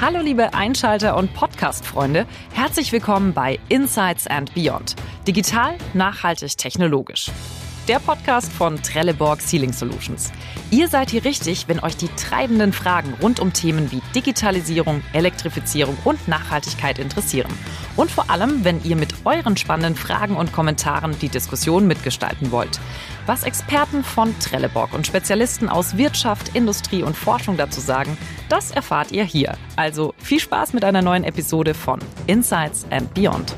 Hallo liebe Einschalter und Podcast-Freunde, herzlich willkommen bei Insights and Beyond. Digital, nachhaltig, technologisch der Podcast von Trelleborg Ceiling Solutions. Ihr seid hier richtig, wenn euch die treibenden Fragen rund um Themen wie Digitalisierung, Elektrifizierung und Nachhaltigkeit interessieren. Und vor allem, wenn ihr mit euren spannenden Fragen und Kommentaren die Diskussion mitgestalten wollt. Was Experten von Trelleborg und Spezialisten aus Wirtschaft, Industrie und Forschung dazu sagen, das erfahrt ihr hier. Also viel Spaß mit einer neuen Episode von Insights and Beyond.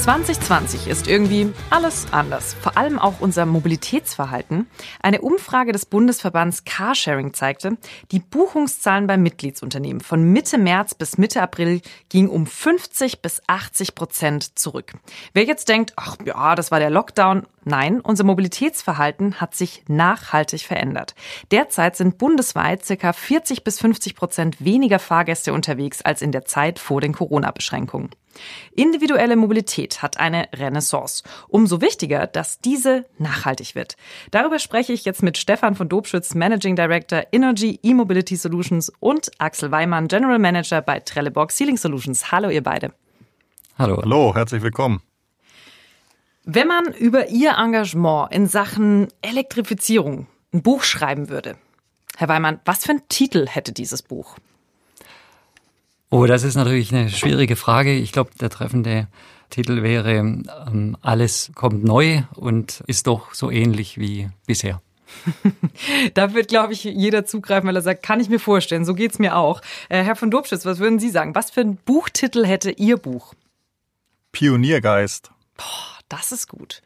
2020 ist irgendwie alles anders, vor allem auch unser Mobilitätsverhalten. Eine Umfrage des Bundesverbands Carsharing zeigte, die Buchungszahlen bei Mitgliedsunternehmen von Mitte März bis Mitte April gingen um 50 bis 80 Prozent zurück. Wer jetzt denkt, ach ja, das war der Lockdown, Nein, unser Mobilitätsverhalten hat sich nachhaltig verändert. Derzeit sind bundesweit circa 40 bis 50 Prozent weniger Fahrgäste unterwegs als in der Zeit vor den Corona-Beschränkungen. Individuelle Mobilität hat eine Renaissance. Umso wichtiger, dass diese nachhaltig wird. Darüber spreche ich jetzt mit Stefan von Dobschütz, Managing Director Energy E-Mobility Solutions und Axel Weimann, General Manager bei Trelleborg Sealing Solutions. Hallo, ihr beide. Hallo. Hallo, herzlich willkommen. Wenn man über Ihr Engagement in Sachen Elektrifizierung ein Buch schreiben würde, Herr Weimann, was für einen Titel hätte dieses Buch? Oh, das ist natürlich eine schwierige Frage. Ich glaube, der treffende Titel wäre ähm, Alles kommt neu und ist doch so ähnlich wie bisher. da wird, glaube ich, jeder zugreifen, weil er sagt, kann ich mir vorstellen, so geht's mir auch. Äh, Herr von Dobschütz, was würden Sie sagen? Was für einen Buchtitel hätte Ihr Buch? Pioniergeist. Boah, das ist gut.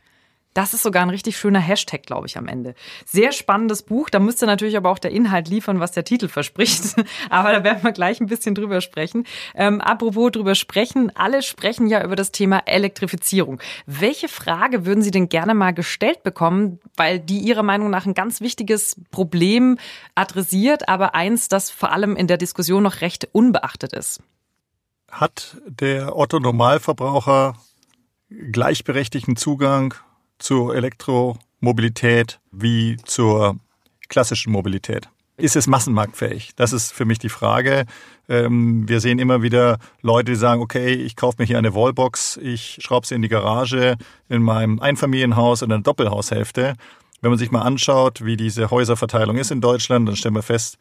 Das ist sogar ein richtig schöner Hashtag, glaube ich, am Ende. Sehr spannendes Buch. Da müsste natürlich aber auch der Inhalt liefern, was der Titel verspricht. aber da werden wir gleich ein bisschen drüber sprechen. Ähm, apropos drüber sprechen. Alle sprechen ja über das Thema Elektrifizierung. Welche Frage würden Sie denn gerne mal gestellt bekommen, weil die Ihrer Meinung nach ein ganz wichtiges Problem adressiert, aber eins, das vor allem in der Diskussion noch recht unbeachtet ist? Hat der Otto Normalverbraucher gleichberechtigten Zugang zur Elektromobilität wie zur klassischen Mobilität? Ist es massenmarktfähig? Das ist für mich die Frage. Ähm, wir sehen immer wieder Leute, die sagen, okay, ich kaufe mir hier eine Wallbox, ich schraube sie in die Garage in meinem Einfamilienhaus in einer Doppelhaushälfte. Wenn man sich mal anschaut, wie diese Häuserverteilung ist in Deutschland, dann stellen wir fest,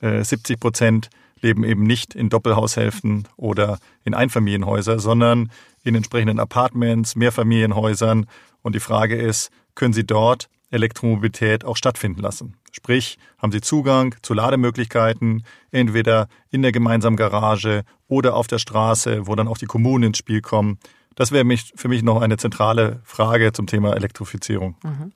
70 äh, Prozent leben eben nicht in Doppelhaushälften oder in Einfamilienhäusern, sondern in entsprechenden Apartments, Mehrfamilienhäusern. Und die Frage ist, können Sie dort Elektromobilität auch stattfinden lassen? Sprich, haben Sie Zugang zu Lademöglichkeiten, entweder in der gemeinsamen Garage oder auf der Straße, wo dann auch die Kommunen ins Spiel kommen? Das wäre für mich noch eine zentrale Frage zum Thema Elektrifizierung. Mhm.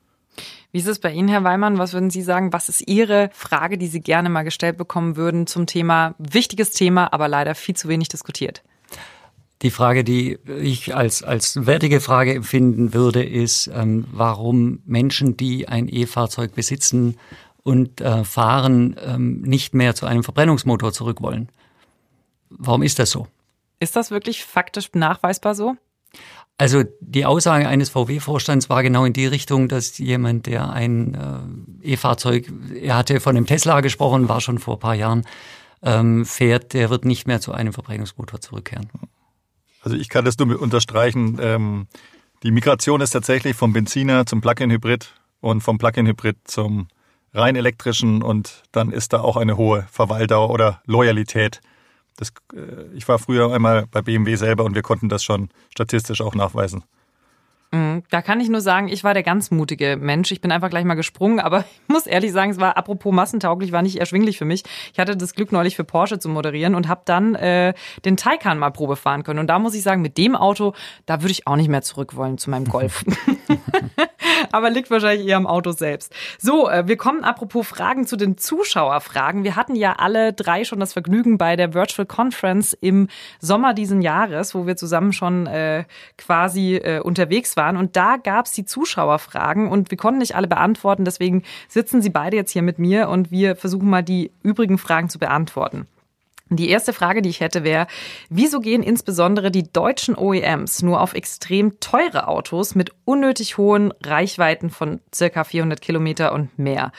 Wie ist es bei Ihnen, Herr Weimann? Was würden Sie sagen? Was ist Ihre Frage, die Sie gerne mal gestellt bekommen würden zum Thema, wichtiges Thema, aber leider viel zu wenig diskutiert? Die Frage, die ich als, als wertige Frage empfinden würde, ist, ähm, warum Menschen, die ein E-Fahrzeug besitzen und äh, fahren, ähm, nicht mehr zu einem Verbrennungsmotor zurück wollen. Warum ist das so? Ist das wirklich faktisch nachweisbar so? Also die Aussage eines VW-Vorstands war genau in die Richtung, dass jemand, der ein äh, E-Fahrzeug, er hatte von einem Tesla gesprochen, war schon vor ein paar Jahren, ähm, fährt, der wird nicht mehr zu einem Verbrennungsmotor zurückkehren. Also ich kann das nur unterstreichen. Ähm, die Migration ist tatsächlich vom Benziner zum Plug-in-Hybrid und vom Plug-in-Hybrid zum rein elektrischen und dann ist da auch eine hohe Verweildauer oder Loyalität das, äh, ich war früher einmal bei BMW selber und wir konnten das schon statistisch auch nachweisen. Mhm. Da kann ich nur sagen, ich war der ganz mutige Mensch. Ich bin einfach gleich mal gesprungen, aber ich muss ehrlich sagen, es war apropos massentauglich, war nicht erschwinglich für mich. Ich hatte das Glück neulich für Porsche zu moderieren und habe dann äh, den Taycan mal Probe fahren können. Und da muss ich sagen, mit dem Auto, da würde ich auch nicht mehr zurück wollen zu meinem Golf. aber liegt wahrscheinlich eher am Auto selbst. So, äh, wir kommen apropos Fragen zu den Zuschauerfragen. Wir hatten ja alle drei schon das Vergnügen bei der Virtual Conference im Sommer diesen Jahres, wo wir zusammen schon äh, quasi äh, unterwegs waren waren. Und da gab es die Zuschauerfragen und wir konnten nicht alle beantworten. Deswegen sitzen sie beide jetzt hier mit mir und wir versuchen mal die übrigen Fragen zu beantworten. Die erste Frage, die ich hätte, wäre, wieso gehen insbesondere die deutschen OEMs nur auf extrem teure Autos mit unnötig hohen Reichweiten von circa 400 Kilometer und mehr?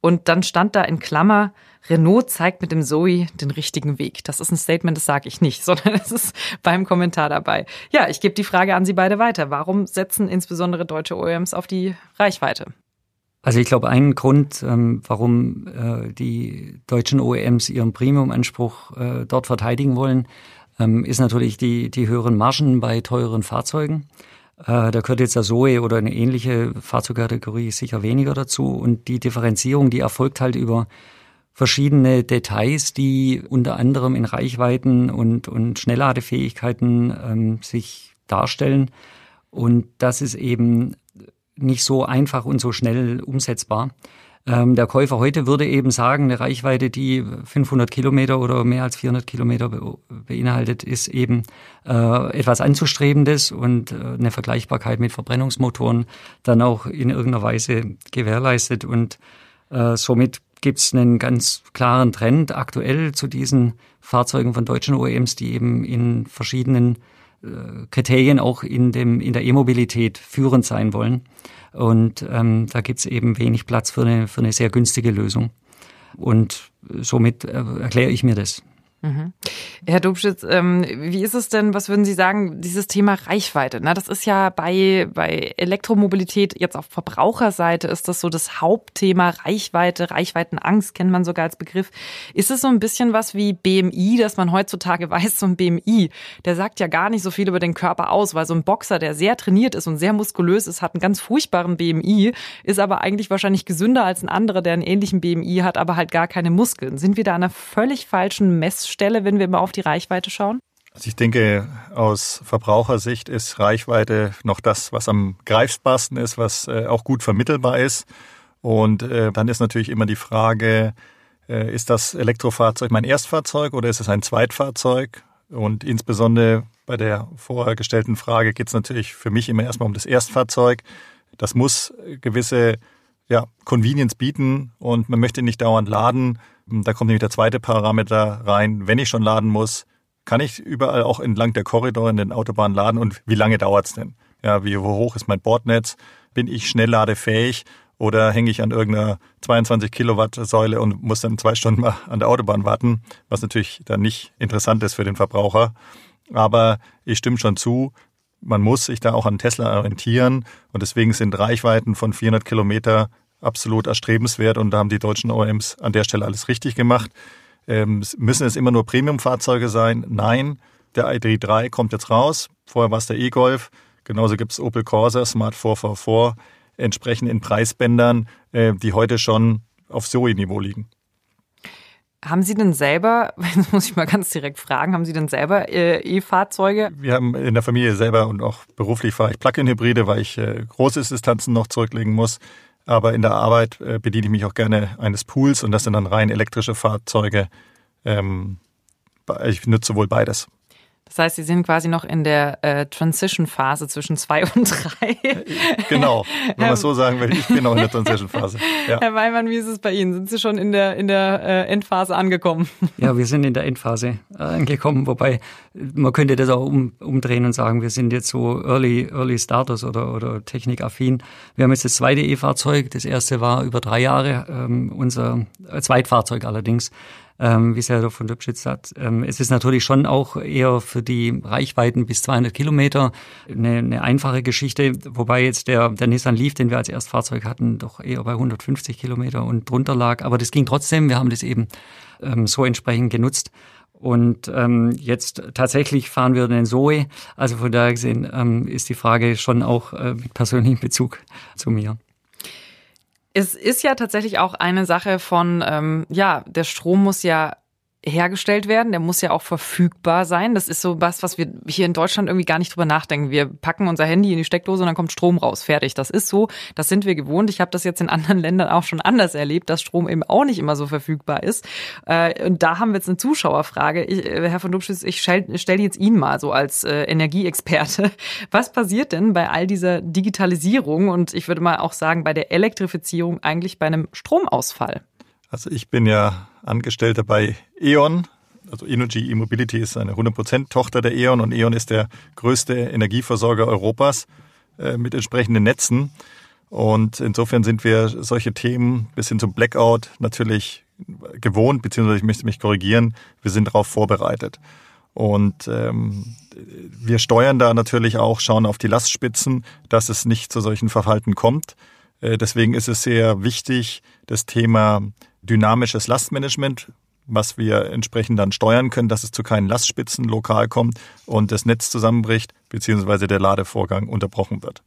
Und dann stand da in Klammer, Renault zeigt mit dem Zoe den richtigen Weg. Das ist ein Statement, das sage ich nicht, sondern es ist beim Kommentar dabei. Ja, ich gebe die Frage an Sie beide weiter. Warum setzen insbesondere deutsche OEMs auf die Reichweite? Also ich glaube, ein Grund, ähm, warum äh, die deutschen OEMs ihren Premium-Anspruch äh, dort verteidigen wollen, ähm, ist natürlich die, die höheren Margen bei teureren Fahrzeugen. Äh, da gehört jetzt der Zoe oder eine ähnliche Fahrzeugkategorie sicher weniger dazu. Und die Differenzierung, die erfolgt halt über verschiedene Details, die unter anderem in Reichweiten und, und Schnellladefähigkeiten ähm, sich darstellen. Und das ist eben nicht so einfach und so schnell umsetzbar. Ähm, der Käufer heute würde eben sagen, eine Reichweite, die 500 Kilometer oder mehr als 400 Kilometer be beinhaltet, ist eben äh, etwas Anzustrebendes und äh, eine Vergleichbarkeit mit Verbrennungsmotoren dann auch in irgendeiner Weise gewährleistet. Und äh, somit gibt es einen ganz klaren Trend aktuell zu diesen Fahrzeugen von deutschen OEMs, die eben in verschiedenen Kriterien auch in, dem, in der E-Mobilität führend sein wollen. Und ähm, da gibt's eben wenig Platz für eine, für eine sehr günstige Lösung. Und somit äh, erkläre ich mir das. Mhm. Herr Dobschitz, ähm, wie ist es denn, was würden Sie sagen, dieses Thema Reichweite? Na, das ist ja bei, bei Elektromobilität jetzt auf Verbraucherseite ist das so das Hauptthema Reichweite, Reichweitenangst kennt man sogar als Begriff. Ist es so ein bisschen was wie BMI, dass man heutzutage weiß, so ein BMI, der sagt ja gar nicht so viel über den Körper aus, weil so ein Boxer, der sehr trainiert ist und sehr muskulös ist, hat einen ganz furchtbaren BMI, ist aber eigentlich wahrscheinlich gesünder als ein anderer, der einen ähnlichen BMI hat, aber halt gar keine Muskeln. Sind wir da an einer völlig falschen Mess Stelle, wenn wir mal auf die Reichweite schauen? Also ich denke, aus Verbrauchersicht ist Reichweite noch das, was am greifbarsten ist, was äh, auch gut vermittelbar ist. Und äh, dann ist natürlich immer die Frage, äh, ist das Elektrofahrzeug mein Erstfahrzeug oder ist es ein Zweitfahrzeug? Und insbesondere bei der vorgestellten Frage geht es natürlich für mich immer erstmal um das Erstfahrzeug. Das muss gewisse ja, Convenience bieten und man möchte nicht dauernd laden. Da kommt nämlich der zweite Parameter rein. Wenn ich schon laden muss, kann ich überall auch entlang der Korridore in den Autobahnen laden und wie lange dauert's denn? Ja, wie hoch ist mein Bordnetz? Bin ich schnellladefähig oder hänge ich an irgendeiner 22 Kilowatt Säule und muss dann zwei Stunden mal an der Autobahn warten, was natürlich dann nicht interessant ist für den Verbraucher. Aber ich stimme schon zu, man muss sich da auch an Tesla orientieren und deswegen sind Reichweiten von 400 Kilometer absolut erstrebenswert und da haben die deutschen OEMs an der Stelle alles richtig gemacht. Ähm, müssen es immer nur Premium-Fahrzeuge sein? Nein. Der ID3 kommt jetzt raus. Vorher war es der E-Golf. Genauso gibt es Opel Corsa, Smart 444, entsprechend in Preisbändern, äh, die heute schon auf Zoe-Niveau liegen. Haben Sie denn selber, das muss ich mal ganz direkt fragen, haben Sie denn selber äh, E-Fahrzeuge? Wir haben in der Familie selber und auch beruflich fahre ich Plug-in-Hybride, weil ich äh, große Distanzen noch zurücklegen muss. Aber in der Arbeit äh, bediene ich mich auch gerne eines Pools und das sind dann rein elektrische Fahrzeuge. Ähm, ich nutze wohl beides. Das heißt, Sie sind quasi noch in der äh, Transition-Phase zwischen zwei und drei. Genau, wenn man es so sagen will, ich bin noch in der Transition-Phase. Ja. Herr Weimann, wie ist es bei Ihnen? Sind Sie schon in der, in der äh, Endphase angekommen? Ja, wir sind in der Endphase äh, angekommen, wobei man könnte das auch um, umdrehen und sagen, wir sind jetzt so Early, Early Starters oder, oder technikaffin. Wir haben jetzt das zweite E-Fahrzeug, das erste war über drei Jahre, ähm, unser äh, Zweitfahrzeug allerdings ähm, wie es Herr von Lübschitz sagt. Ähm, es ist natürlich schon auch eher für die Reichweiten bis 200 Kilometer eine, eine einfache Geschichte, wobei jetzt der, der Nissan Leaf, den wir als Erstfahrzeug hatten, doch eher bei 150 Kilometer und drunter lag. Aber das ging trotzdem. Wir haben das eben ähm, so entsprechend genutzt. Und ähm, jetzt tatsächlich fahren wir den Zoe. Also von daher gesehen ähm, ist die Frage schon auch äh, mit persönlichem Bezug zu mir. Es ist ja tatsächlich auch eine Sache von, ähm, ja, der Strom muss ja hergestellt werden, der muss ja auch verfügbar sein. Das ist so was, was wir hier in Deutschland irgendwie gar nicht drüber nachdenken. Wir packen unser Handy in die Steckdose und dann kommt Strom raus. Fertig. Das ist so. Das sind wir gewohnt. Ich habe das jetzt in anderen Ländern auch schon anders erlebt, dass Strom eben auch nicht immer so verfügbar ist. Äh, und da haben wir jetzt eine Zuschauerfrage. Ich, äh, Herr von Dubschitz, ich stelle stell jetzt Ihnen mal so als äh, Energieexperte. Was passiert denn bei all dieser Digitalisierung und ich würde mal auch sagen bei der Elektrifizierung eigentlich bei einem Stromausfall? Also ich bin ja Angestellter bei E.ON also Energy E-Mobility ist eine 100% Tochter der E.ON und E.ON ist der größte Energieversorger Europas äh, mit entsprechenden Netzen. Und insofern sind wir solche Themen bis hin zum Blackout natürlich gewohnt, beziehungsweise ich möchte mich korrigieren, wir sind darauf vorbereitet. Und ähm, wir steuern da natürlich auch, schauen auf die Lastspitzen, dass es nicht zu solchen Verhalten kommt. Äh, deswegen ist es sehr wichtig, das Thema dynamisches Lastmanagement, was wir entsprechend dann steuern können, dass es zu keinen Lastspitzen lokal kommt und das Netz zusammenbricht, beziehungsweise der Ladevorgang unterbrochen wird.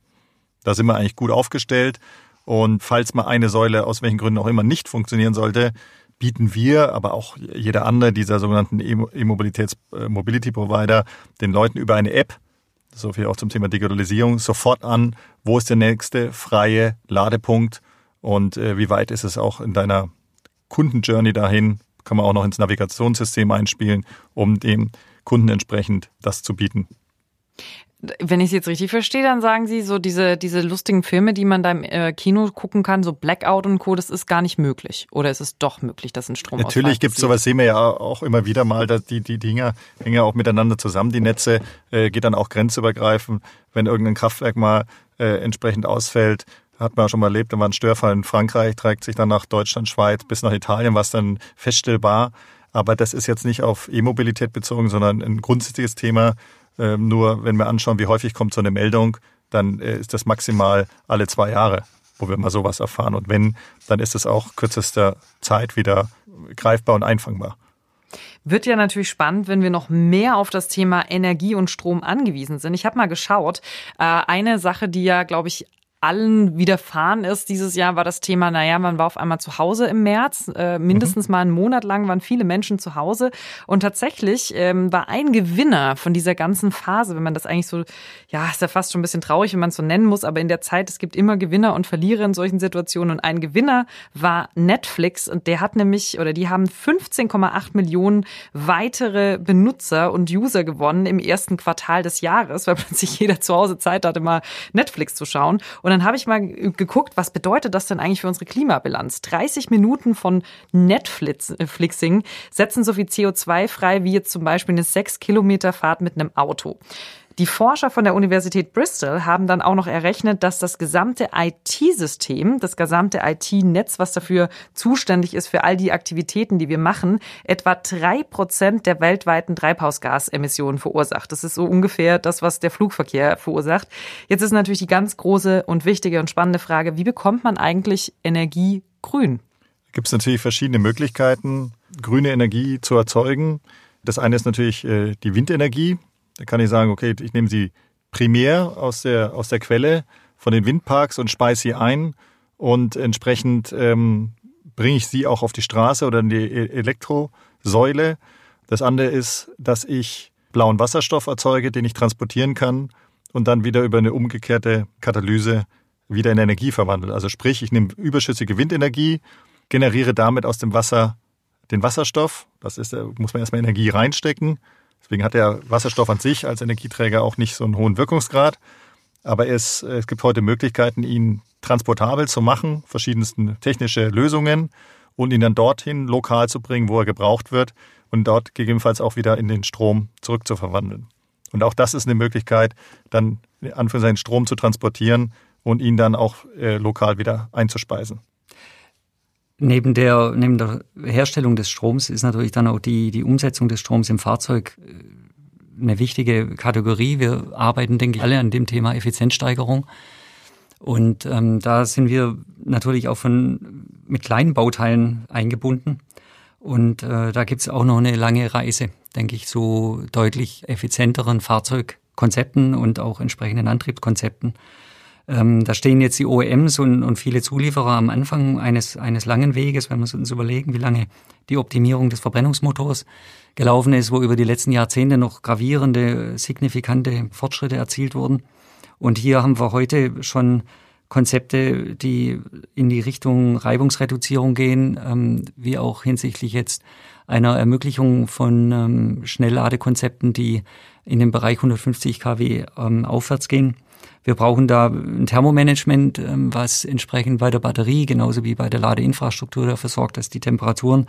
Da sind wir eigentlich gut aufgestellt. Und falls mal eine Säule aus welchen Gründen auch immer nicht funktionieren sollte, bieten wir, aber auch jeder andere dieser sogenannten E-Mobilitäts-Mobility-Provider den Leuten über eine App, so viel auch zum Thema Digitalisierung, sofort an, wo ist der nächste freie Ladepunkt? Und äh, wie weit ist es auch in deiner Kundenjourney dahin, kann man auch noch ins Navigationssystem einspielen, um dem Kunden entsprechend das zu bieten. Wenn ich es jetzt richtig verstehe, dann sagen Sie, so diese, diese lustigen Filme, die man da im äh, Kino gucken kann, so Blackout und Co., das ist gar nicht möglich. Oder ist es doch möglich, dass ein Strom Natürlich gibt es sowas, sehen wir ja auch immer wieder mal, dass die, die Dinger hängen ja auch miteinander zusammen, die Netze, äh, geht dann auch grenzübergreifend, wenn irgendein Kraftwerk mal äh, entsprechend ausfällt. Hat man schon mal erlebt, da war ein Störfall in Frankreich, trägt sich dann nach Deutschland, Schweiz bis nach Italien, was dann feststellbar. Aber das ist jetzt nicht auf E-Mobilität bezogen, sondern ein grundsätzliches Thema, ähm, nur wenn wir anschauen, wie häufig kommt so eine Meldung, dann äh, ist das maximal alle zwei Jahre, wo wir mal sowas erfahren. Und wenn, dann ist es auch kürzester Zeit wieder greifbar und einfangbar. Wird ja natürlich spannend, wenn wir noch mehr auf das Thema Energie und Strom angewiesen sind. Ich habe mal geschaut. Äh, eine Sache, die ja, glaube ich, allen widerfahren ist dieses Jahr, war das Thema, naja, man war auf einmal zu Hause im März. Äh, mindestens mhm. mal einen Monat lang waren viele Menschen zu Hause. Und tatsächlich ähm, war ein Gewinner von dieser ganzen Phase, wenn man das eigentlich so, ja, ist ja fast schon ein bisschen traurig, wenn man es so nennen muss, aber in der Zeit, es gibt immer Gewinner und Verlierer in solchen Situationen. Und ein Gewinner war Netflix und der hat nämlich, oder die haben 15,8 Millionen weitere Benutzer und User gewonnen im ersten Quartal des Jahres, weil plötzlich jeder zu Hause Zeit hatte, mal Netflix zu schauen. Und dann habe ich mal geguckt, was bedeutet das denn eigentlich für unsere Klimabilanz? 30 Minuten von Netflixing setzen so viel CO2 frei wie jetzt zum Beispiel eine 6 Kilometer Fahrt mit einem Auto. Die Forscher von der Universität Bristol haben dann auch noch errechnet, dass das gesamte IT-System, das gesamte IT-Netz, was dafür zuständig ist für all die Aktivitäten, die wir machen, etwa drei Prozent der weltweiten Treibhausgasemissionen verursacht. Das ist so ungefähr das, was der Flugverkehr verursacht. Jetzt ist natürlich die ganz große und wichtige und spannende Frage, wie bekommt man eigentlich Energie grün? Gibt es natürlich verschiedene Möglichkeiten, grüne Energie zu erzeugen. Das eine ist natürlich äh, die Windenergie. Da kann ich sagen, okay, ich nehme sie primär aus der, aus der Quelle von den Windparks und speise sie ein und entsprechend ähm, bringe ich sie auch auf die Straße oder in die e-, Elektrosäule. Das andere ist, dass ich blauen Wasserstoff erzeuge, den ich transportieren kann und dann wieder über eine umgekehrte Katalyse wieder in Energie verwandle. Also sprich, ich nehme überschüssige Windenergie, generiere damit aus dem Wasser den Wasserstoff. Das ist, da muss man erstmal Energie reinstecken. Deswegen hat der Wasserstoff an sich als Energieträger auch nicht so einen hohen Wirkungsgrad. Aber es, es gibt heute Möglichkeiten, ihn transportabel zu machen, verschiedensten technische Lösungen und ihn dann dorthin lokal zu bringen, wo er gebraucht wird und dort gegebenenfalls auch wieder in den Strom zurückzuverwandeln. Und auch das ist eine Möglichkeit, dann Anführungszeichen Strom zu transportieren und ihn dann auch äh, lokal wieder einzuspeisen. Neben der, neben der Herstellung des Stroms ist natürlich dann auch die, die Umsetzung des Stroms im Fahrzeug äh, eine wichtige Kategorie. Wir arbeiten, denke ich, alle an dem Thema Effizienzsteigerung. Und ähm, da sind wir natürlich auch von, mit kleinen Bauteilen eingebunden. Und äh, da gibt's auch noch eine lange Reise, denke ich, zu deutlich effizienteren Fahrzeugkonzepten und auch entsprechenden Antriebskonzepten. Ähm, da stehen jetzt die OEMs und, und viele Zulieferer am Anfang eines, eines langen Weges, wenn wir uns überlegen, wie lange die Optimierung des Verbrennungsmotors gelaufen ist, wo über die letzten Jahrzehnte noch gravierende, signifikante Fortschritte erzielt wurden. Und hier haben wir heute schon Konzepte, die in die Richtung Reibungsreduzierung gehen, ähm, wie auch hinsichtlich jetzt einer Ermöglichung von ähm, Schnellladekonzepten, die in den Bereich 150 kW ähm, aufwärts gehen. Wir brauchen da ein Thermomanagement, ähm, was entsprechend bei der Batterie genauso wie bei der Ladeinfrastruktur dafür sorgt, dass die Temperaturen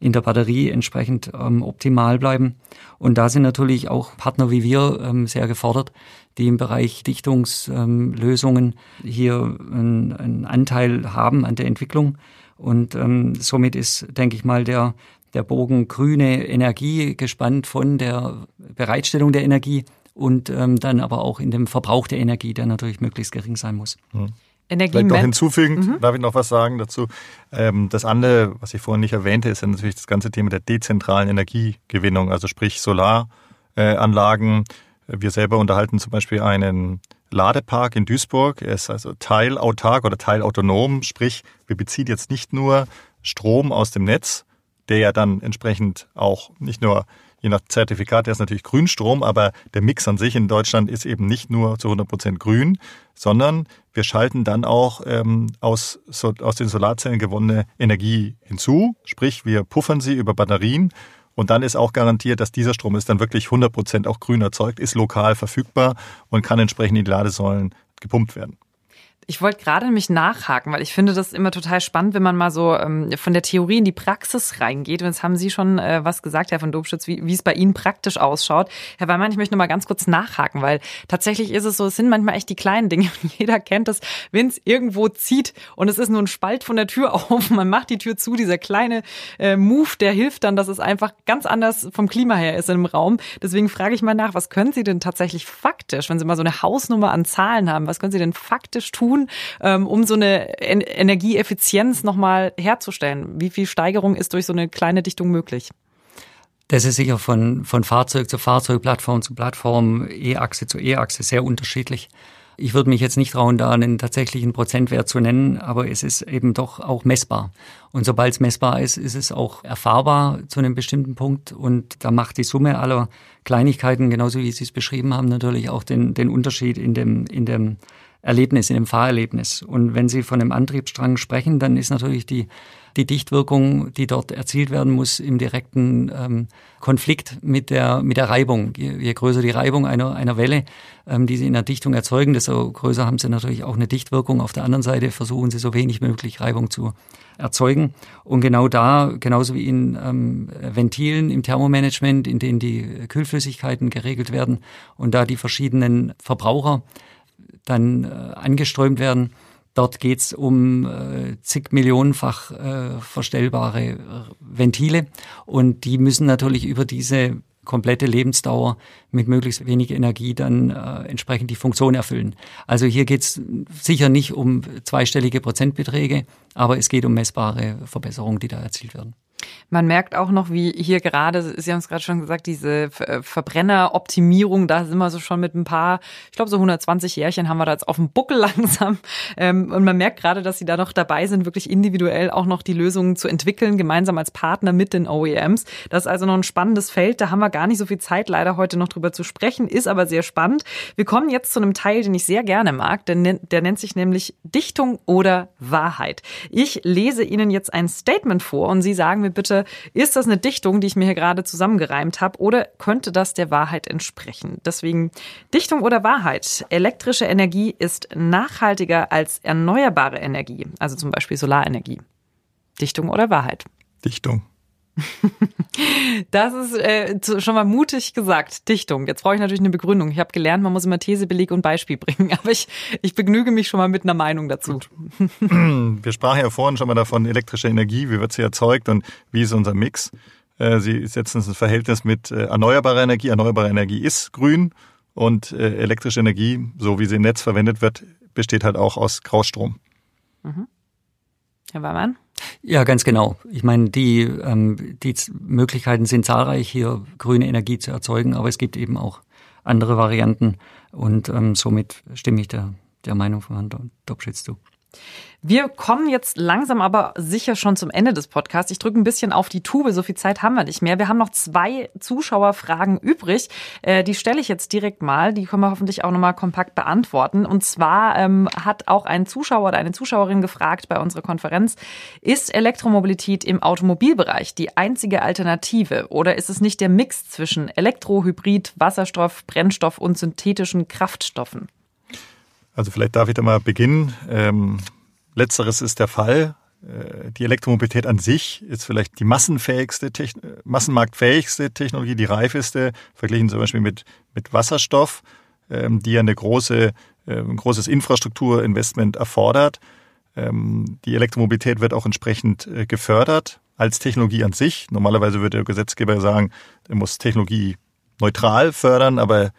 in der Batterie entsprechend ähm, optimal bleiben. Und da sind natürlich auch Partner wie wir ähm, sehr gefordert, die im Bereich Dichtungslösungen hier einen, einen Anteil haben an der Entwicklung. Und somit ist, denke ich mal, der, der Bogen grüne Energie gespannt von der Bereitstellung der Energie und ähm, dann aber auch in dem Verbrauch der Energie, der natürlich möglichst gering sein muss. Mhm. Vielleicht noch hinzufügend, mhm. darf ich noch was sagen dazu. Ähm, das andere, was ich vorhin nicht erwähnte, ist ja natürlich das ganze Thema der dezentralen Energiegewinnung, also sprich Solaranlagen. Wir selber unterhalten zum Beispiel einen Ladepark in Duisburg. Er ist also teilautark oder teilautonom, sprich wir beziehen jetzt nicht nur Strom aus dem Netz, der ja dann entsprechend auch nicht nur je nach Zertifikat, der ist natürlich Grünstrom, aber der Mix an sich in Deutschland ist eben nicht nur zu 100 Prozent grün, sondern wir schalten dann auch ähm, aus, so, aus den Solarzellen gewonnene Energie hinzu, sprich wir puffern sie über Batterien und dann ist auch garantiert, dass dieser Strom ist dann wirklich 100 Prozent auch grün erzeugt, ist lokal verfügbar und kann entsprechend in die Ladesäulen gepumpt werden. Ich wollte gerade nämlich nachhaken, weil ich finde das immer total spannend, wenn man mal so ähm, von der Theorie in die Praxis reingeht. Und jetzt haben Sie schon äh, was gesagt, Herr von Dobschütz, wie, es bei Ihnen praktisch ausschaut. Herr Weimann, ich möchte noch mal ganz kurz nachhaken, weil tatsächlich ist es so, es sind manchmal echt die kleinen Dinge. jeder kennt das, wenn es irgendwo zieht und es ist nur ein Spalt von der Tür auf, man macht die Tür zu, dieser kleine äh, Move, der hilft dann, dass es einfach ganz anders vom Klima her ist im Raum. Deswegen frage ich mal nach, was können Sie denn tatsächlich faktisch, wenn Sie mal so eine Hausnummer an Zahlen haben, was können Sie denn faktisch tun? Tun, ähm, um so eine Energieeffizienz nochmal herzustellen? Wie viel Steigerung ist durch so eine kleine Dichtung möglich? Das ist sicher von, von Fahrzeug zu Fahrzeug, Plattform zu Plattform, E-Achse zu E-Achse sehr unterschiedlich. Ich würde mich jetzt nicht trauen, da einen tatsächlichen Prozentwert zu nennen, aber es ist eben doch auch messbar. Und sobald es messbar ist, ist es auch erfahrbar zu einem bestimmten Punkt. Und da macht die Summe aller Kleinigkeiten, genauso wie Sie es beschrieben haben, natürlich auch den, den Unterschied in dem, in dem Erlebnis, in dem Fahrerlebnis. Und wenn Sie von einem Antriebsstrang sprechen, dann ist natürlich die, die Dichtwirkung, die dort erzielt werden muss, im direkten ähm, Konflikt mit der, mit der Reibung. Je, je größer die Reibung einer, einer Welle, ähm, die Sie in der Dichtung erzeugen, desto größer haben Sie natürlich auch eine Dichtwirkung. Auf der anderen Seite versuchen Sie so wenig möglich Reibung zu erzeugen. Und genau da, genauso wie in ähm, Ventilen im Thermomanagement, in denen die Kühlflüssigkeiten geregelt werden und da die verschiedenen Verbraucher dann äh, angeströmt werden. Dort geht's um äh, zig Millionenfach äh, verstellbare äh, Ventile und die müssen natürlich über diese komplette Lebensdauer mit möglichst wenig Energie dann äh, entsprechend die Funktion erfüllen. Also hier geht's sicher nicht um zweistellige Prozentbeträge, aber es geht um messbare Verbesserungen, die da erzielt werden. Man merkt auch noch, wie hier gerade, Sie haben es gerade schon gesagt, diese äh, Verbrenneroptimierung, da sind wir so schon mit ein paar, ich glaube so 120 Jährchen haben wir da jetzt auf dem Buckel langsam. Ähm, und man merkt gerade, dass Sie da noch dabei sind, wirklich individuell auch noch die Lösungen zu entwickeln, gemeinsam als Partner mit den OEMs. Das ist also noch ein spannendes Feld. Da haben wir gar nicht so viel Zeit leider heute noch drüber zu sprechen, ist aber sehr spannend. Wir kommen jetzt zu einem Teil, den ich sehr gerne mag, denn der nennt sich nämlich Dichtung oder Wahrheit. Ich lese Ihnen jetzt ein Statement vor und Sie sagen mir bitte, ist das eine Dichtung, die ich mir hier gerade zusammengereimt habe, oder könnte das der Wahrheit entsprechen? Deswegen Dichtung oder Wahrheit. Elektrische Energie ist nachhaltiger als erneuerbare Energie, also zum Beispiel Solarenergie. Dichtung oder Wahrheit? Dichtung. Das ist äh, schon mal mutig gesagt, Dichtung. Jetzt brauche ich natürlich eine Begründung. Ich habe gelernt, man muss immer These, Beleg und Beispiel bringen. Aber ich, ich begnüge mich schon mal mit einer Meinung dazu. Gut. Wir sprachen ja vorhin schon mal davon, elektrische Energie, wie wird sie erzeugt und wie ist unser Mix. Äh, sie setzen es ins Verhältnis mit äh, erneuerbarer Energie. Erneuerbare Energie ist grün und äh, elektrische Energie, so wie sie im Netz verwendet wird, besteht halt auch aus Graustrom. Mhm. Herr Weimann? Ja, ganz genau. Ich meine, die, ähm, die Möglichkeiten sind zahlreich, hier grüne Energie zu erzeugen, aber es gibt eben auch andere Varianten und ähm, somit stimme ich der, der Meinung von Herrn Dobschitz zu. Wir kommen jetzt langsam aber sicher schon zum Ende des Podcasts. Ich drücke ein bisschen auf die Tube, so viel Zeit haben wir nicht mehr. Wir haben noch zwei Zuschauerfragen übrig. Äh, die stelle ich jetzt direkt mal. Die können wir hoffentlich auch nochmal kompakt beantworten. Und zwar ähm, hat auch ein Zuschauer oder eine Zuschauerin gefragt bei unserer Konferenz, ist Elektromobilität im Automobilbereich die einzige Alternative oder ist es nicht der Mix zwischen Elektro, Hybrid, Wasserstoff, Brennstoff und synthetischen Kraftstoffen? Also vielleicht darf ich da mal beginnen. Ähm, letzteres ist der Fall. Äh, die Elektromobilität an sich ist vielleicht die massenfähigste, massenmarktfähigste Technologie, die reifeste, verglichen zum Beispiel mit, mit Wasserstoff, ähm, die ja eine große, äh, ein großes Infrastrukturinvestment erfordert. Ähm, die Elektromobilität wird auch entsprechend äh, gefördert als Technologie an sich. Normalerweise würde der Gesetzgeber sagen, er muss Technologie neutral fördern, aber äh,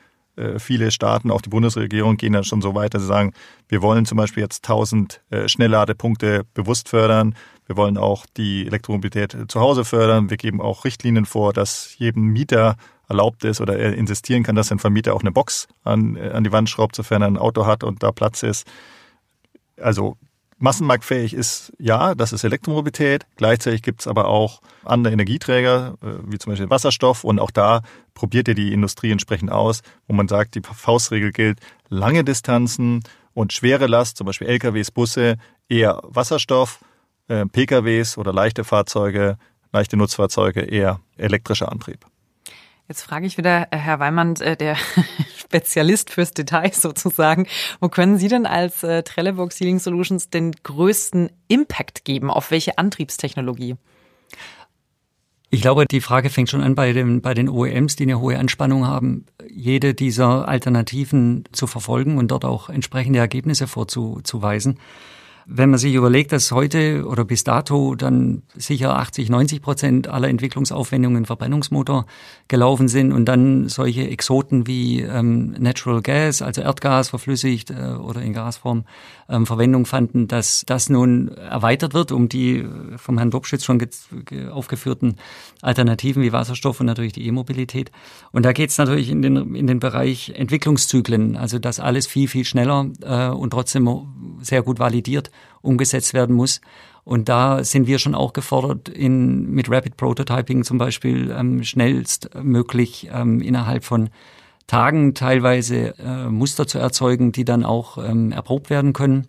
viele Staaten, auch die Bundesregierung, gehen dann schon so weit, dass sie sagen, wir wollen zum Beispiel jetzt 1000 äh, Schnellladepunkte bewusst fördern. Wir wollen auch die Elektromobilität zu Hause fördern. Wir geben auch Richtlinien vor, dass jedem Mieter erlaubt ist oder er insistieren kann, dass ein Vermieter auch eine Box an, äh, an die Wand schraubt, sofern er ein Auto hat und da Platz ist. Also massenmarktfähig ist ja, das ist Elektromobilität. Gleichzeitig gibt es aber auch andere Energieträger, äh, wie zum Beispiel Wasserstoff. Und auch da probiert ja die Industrie entsprechend aus, wo man sagt, die Faustregel gilt, lange Distanzen und schwere Last, zum Beispiel LKWs, Busse, eher Wasserstoff, äh, PKWs oder leichte Fahrzeuge, leichte Nutzfahrzeuge eher elektrischer Antrieb. Jetzt frage ich wieder äh, Herr Weimann, der Spezialist fürs Detail sozusagen. Wo können Sie denn als äh, Trelleborg Sealing Solutions den größten Impact geben? Auf welche Antriebstechnologie? Ich glaube, die Frage fängt schon an bei, den bei den OEMs, die eine hohe Anspannung haben, jede dieser Alternativen zu verfolgen und dort auch entsprechende Ergebnisse vorzuweisen. Wenn man sich überlegt, dass heute oder bis dato dann sicher 80, 90 Prozent aller Entwicklungsaufwendungen Verbrennungsmotor gelaufen sind und dann solche Exoten wie ähm, Natural Gas, also Erdgas verflüssigt äh, oder in Gasform ähm, Verwendung fanden, dass das nun erweitert wird um die vom Herrn Dobschitz schon aufgeführten Alternativen wie Wasserstoff und natürlich die E-Mobilität. Und da geht es natürlich in den, in den Bereich Entwicklungszyklen, also das alles viel, viel schneller äh, und trotzdem sehr gut validiert umgesetzt werden muss. Und da sind wir schon auch gefordert, in, mit Rapid Prototyping zum Beispiel ähm, schnellstmöglich ähm, innerhalb von Tagen teilweise äh, Muster zu erzeugen, die dann auch ähm, erprobt werden können.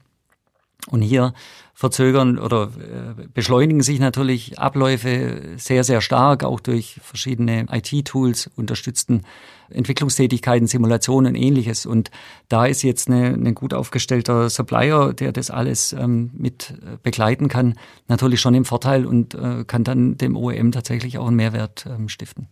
Und hier verzögern oder äh, beschleunigen sich natürlich Abläufe sehr, sehr stark, auch durch verschiedene IT-Tools, unterstützten Entwicklungstätigkeiten, Simulationen und ähnliches. Und da ist jetzt ein gut aufgestellter Supplier, der das alles ähm, mit äh, begleiten kann, natürlich schon im Vorteil und äh, kann dann dem OEM tatsächlich auch einen Mehrwert ähm, stiften.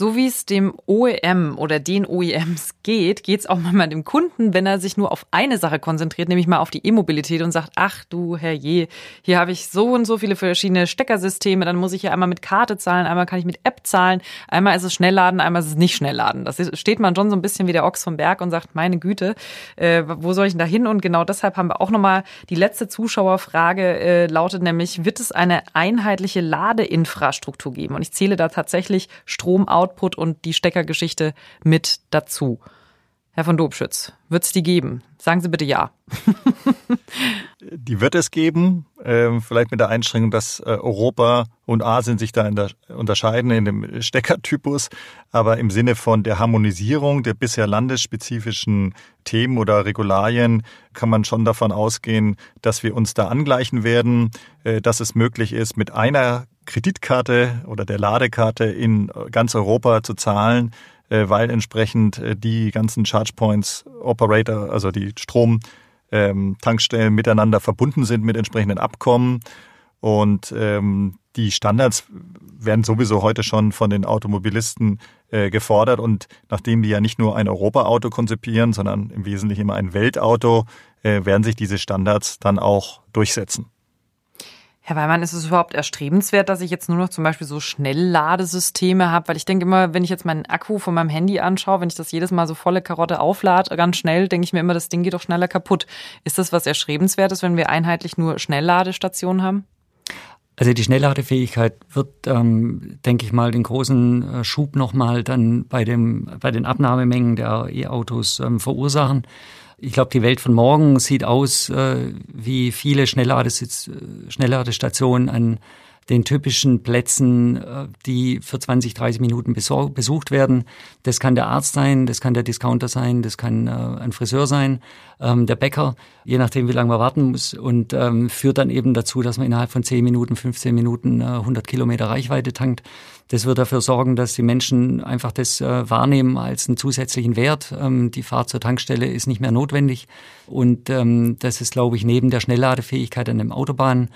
So wie es dem OEM oder den OEMs geht, geht es auch manchmal dem Kunden, wenn er sich nur auf eine Sache konzentriert, nämlich mal auf die E-Mobilität und sagt, ach du Herrje, hier habe ich so und so viele verschiedene Steckersysteme, dann muss ich ja einmal mit Karte zahlen, einmal kann ich mit App zahlen, einmal ist es Schnellladen, einmal ist es nicht Schnellladen. Das steht man schon so ein bisschen wie der Ochs vom Berg und sagt, meine Güte, äh, wo soll ich denn da hin? Und genau deshalb haben wir auch nochmal die letzte Zuschauerfrage äh, lautet nämlich, wird es eine einheitliche Ladeinfrastruktur geben? Und ich zähle da tatsächlich Strom Output und die Steckergeschichte mit dazu. Herr von Dobschütz, wird es die geben? Sagen Sie bitte ja. die wird es geben, äh, vielleicht mit der Einschränkung, dass äh, Europa und Asien sich da unterscheiden in dem Steckertypus, aber im Sinne von der Harmonisierung der bisher landesspezifischen Themen oder Regularien kann man schon davon ausgehen, dass wir uns da angleichen werden, äh, dass es möglich ist, mit einer Kreditkarte oder der Ladekarte in ganz Europa zu zahlen, äh, weil entsprechend äh, die ganzen Charge Points Operator, also die Stromtankstellen ähm, miteinander verbunden sind mit entsprechenden Abkommen. Und ähm, die Standards werden sowieso heute schon von den Automobilisten äh, gefordert. Und nachdem die ja nicht nur ein Europa-Auto konzipieren, sondern im Wesentlichen immer ein Weltauto, äh, werden sich diese Standards dann auch durchsetzen. Herr Weimann, ist es überhaupt erstrebenswert, dass ich jetzt nur noch zum Beispiel so Schnellladesysteme habe? Weil ich denke immer, wenn ich jetzt meinen Akku von meinem Handy anschaue, wenn ich das jedes Mal so volle Karotte auflade, ganz schnell, denke ich mir immer, das Ding geht doch schneller kaputt. Ist das was Erstrebenswertes, wenn wir einheitlich nur Schnellladestationen haben? Also die Schnellladefähigkeit wird, ähm, denke ich mal, den großen äh, Schub nochmal dann bei, dem, bei den Abnahmemengen der E-Autos ähm, verursachen. Ich glaube, die Welt von morgen sieht aus äh, wie viele Schnellladesitz, äh, Schnellladestationen an den typischen Plätzen, äh, die für 20, 30 Minuten besucht werden. Das kann der Arzt sein, das kann der Discounter sein, das kann äh, ein Friseur sein, ähm, der Bäcker, je nachdem, wie lange man warten muss und ähm, führt dann eben dazu, dass man innerhalb von 10 Minuten, 15 Minuten 100 Kilometer Reichweite tankt. Das wird dafür sorgen, dass die Menschen einfach das äh, wahrnehmen als einen zusätzlichen Wert. Ähm, die Fahrt zur Tankstelle ist nicht mehr notwendig. Und ähm, das ist, glaube ich, neben der Schnellladefähigkeit an dem Autobahn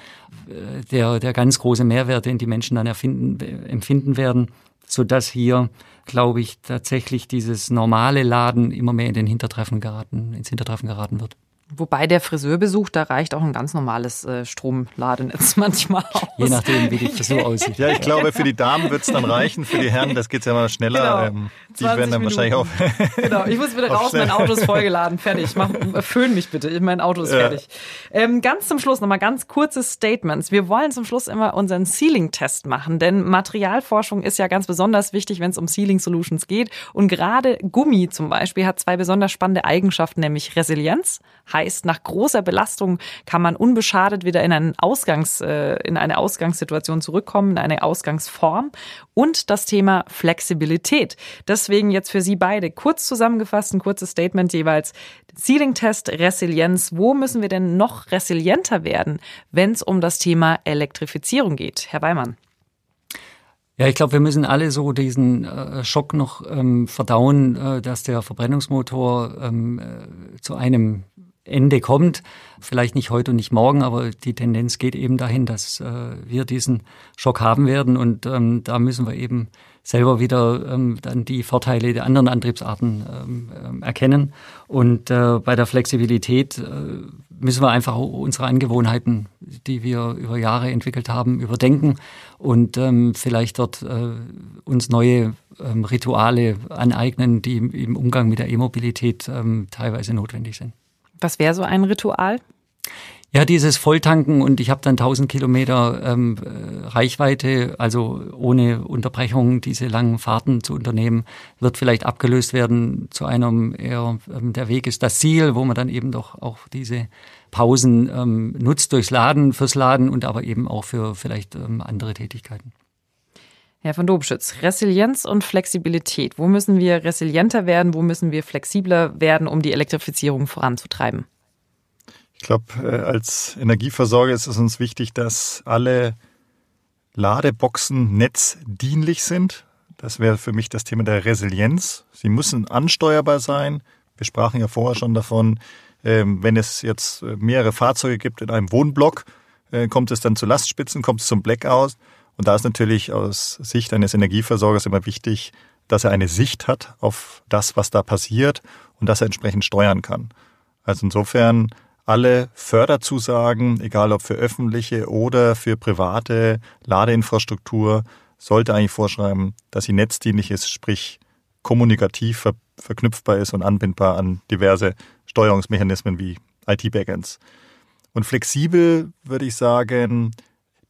äh, der, der ganz große Mehrwert, den die Menschen dann erfinden, empfinden werden, sodass hier, glaube ich, tatsächlich dieses normale Laden immer mehr in den Hintertreffen geraten, ins Hintertreffen geraten wird. Wobei der Friseurbesuch, da reicht auch ein ganz normales äh, Stromladenetz manchmal aus. Je nachdem, wie die Frisur aussieht. Ja, ich glaube, für die Damen wird es dann reichen, für die Herren, das geht ja mal schneller. Genau. Ähm, die werden dann Minuten. wahrscheinlich auch. genau, ich muss wieder raus, schnell. mein Auto ist vollgeladen, fertig. Mach, föhn mich bitte, mein Auto ist Ja. fertig. Ähm, ganz zum Schluss nochmal ganz kurze Statements. Wir wollen zum Schluss immer unseren Ceiling-Test machen, denn Materialforschung ist ja ganz besonders wichtig, wenn es um Ceiling-Solutions geht. Und gerade Gummi zum Beispiel hat zwei besonders spannende Eigenschaften, nämlich Resilienz, heißt, nach großer Belastung kann man unbeschadet wieder in, einen Ausgangs, äh, in eine Ausgangssituation zurückkommen, in eine Ausgangsform. Und das Thema Flexibilität. Deswegen jetzt für Sie beide kurz zusammengefasst ein kurzes Statement jeweils. Ceiling-Test, Resilienz. Wo müssen wir denn noch resilienter werden, wenn es um das Thema Elektrifizierung geht? Herr Weimann. Ja, ich glaube, wir müssen alle so diesen äh, Schock noch ähm, verdauen, äh, dass der Verbrennungsmotor ähm, äh, zu einem Ende kommt. Vielleicht nicht heute und nicht morgen, aber die Tendenz geht eben dahin, dass äh, wir diesen Schock haben werden. Und ähm, da müssen wir eben selber wieder ähm, dann die Vorteile der anderen Antriebsarten ähm, ähm, erkennen. Und äh, bei der Flexibilität äh, müssen wir einfach unsere Angewohnheiten, die wir über Jahre entwickelt haben, überdenken und ähm, vielleicht dort äh, uns neue ähm, Rituale aneignen, die im, im Umgang mit der E-Mobilität ähm, teilweise notwendig sind. Was wäre so ein Ritual? Ja, dieses Volltanken und ich habe dann 1000 Kilometer ähm, äh, Reichweite, also ohne Unterbrechung diese langen Fahrten zu unternehmen, wird vielleicht abgelöst werden zu einem eher, ähm, der Weg ist das Ziel, wo man dann eben doch auch diese Pausen ähm, nutzt durchs Laden, fürs Laden und aber eben auch für vielleicht ähm, andere Tätigkeiten. Herr von Dobschütz, Resilienz und Flexibilität. Wo müssen wir resilienter werden? Wo müssen wir flexibler werden, um die Elektrifizierung voranzutreiben? Ich glaube, äh, als Energieversorger ist es uns wichtig, dass alle Ladeboxen netzdienlich sind. Das wäre für mich das Thema der Resilienz. Sie müssen ansteuerbar sein. Wir sprachen ja vorher schon davon, ähm, wenn es jetzt äh, mehrere Fahrzeuge gibt in einem Wohnblock, äh, kommt es dann zu Lastspitzen, kommt es zum Blackout. Und da ist natürlich aus Sicht eines Energieversorgers immer wichtig, dass er eine Sicht hat auf das, was da passiert und dass er entsprechend steuern kann. Also insofern alle Förderzusagen, egal ob für öffentliche oder für private Ladeinfrastruktur, sollte eigentlich vorschreiben, dass sie netzdienlich ist, sprich kommunikativ ver verknüpfbar ist und anbindbar an diverse Steuerungsmechanismen wie IT-Backends. Und flexibel würde ich sagen,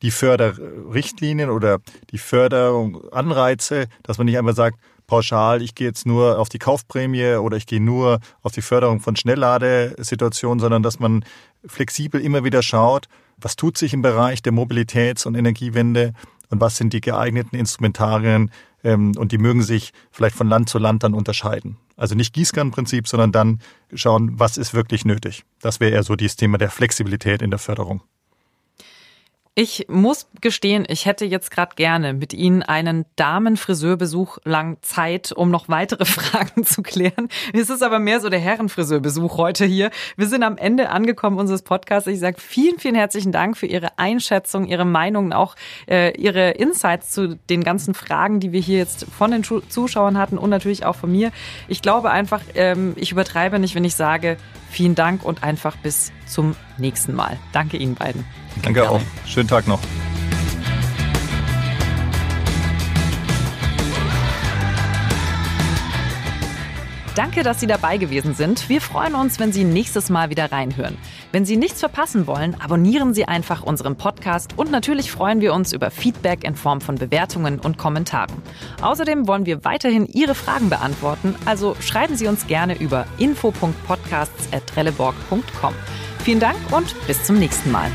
die Förderrichtlinien oder die Förderung, Anreize, dass man nicht einfach sagt, pauschal, ich gehe jetzt nur auf die Kaufprämie oder ich gehe nur auf die Förderung von Schnellladesituationen, sondern dass man flexibel immer wieder schaut, was tut sich im Bereich der Mobilitäts- und Energiewende und was sind die geeigneten Instrumentarien ähm, und die mögen sich vielleicht von Land zu Land dann unterscheiden. Also nicht Gießkannenprinzip, sondern dann schauen, was ist wirklich nötig. Das wäre eher so dieses Thema der Flexibilität in der Förderung. Ich muss gestehen, ich hätte jetzt gerade gerne mit Ihnen einen Damenfriseurbesuch lang Zeit, um noch weitere Fragen zu klären. Es ist aber mehr so der Herrenfriseurbesuch heute hier. Wir sind am Ende angekommen unseres Podcasts. Ich sage vielen, vielen herzlichen Dank für Ihre Einschätzung, Ihre Meinungen, auch äh, Ihre Insights zu den ganzen Fragen, die wir hier jetzt von den Zuschauern hatten und natürlich auch von mir. Ich glaube einfach, ähm, ich übertreibe nicht, wenn ich sage, vielen Dank und einfach bis zum nächsten Mal. Danke Ihnen beiden. Danke Gerne. auch. Schönen Tag noch. Danke, dass Sie dabei gewesen sind. Wir freuen uns, wenn Sie nächstes Mal wieder reinhören. Wenn Sie nichts verpassen wollen, abonnieren Sie einfach unseren Podcast und natürlich freuen wir uns über Feedback in Form von Bewertungen und Kommentaren. Außerdem wollen wir weiterhin Ihre Fragen beantworten, also schreiben Sie uns gerne über info.podcasts.trelleborg.com. Vielen Dank und bis zum nächsten Mal.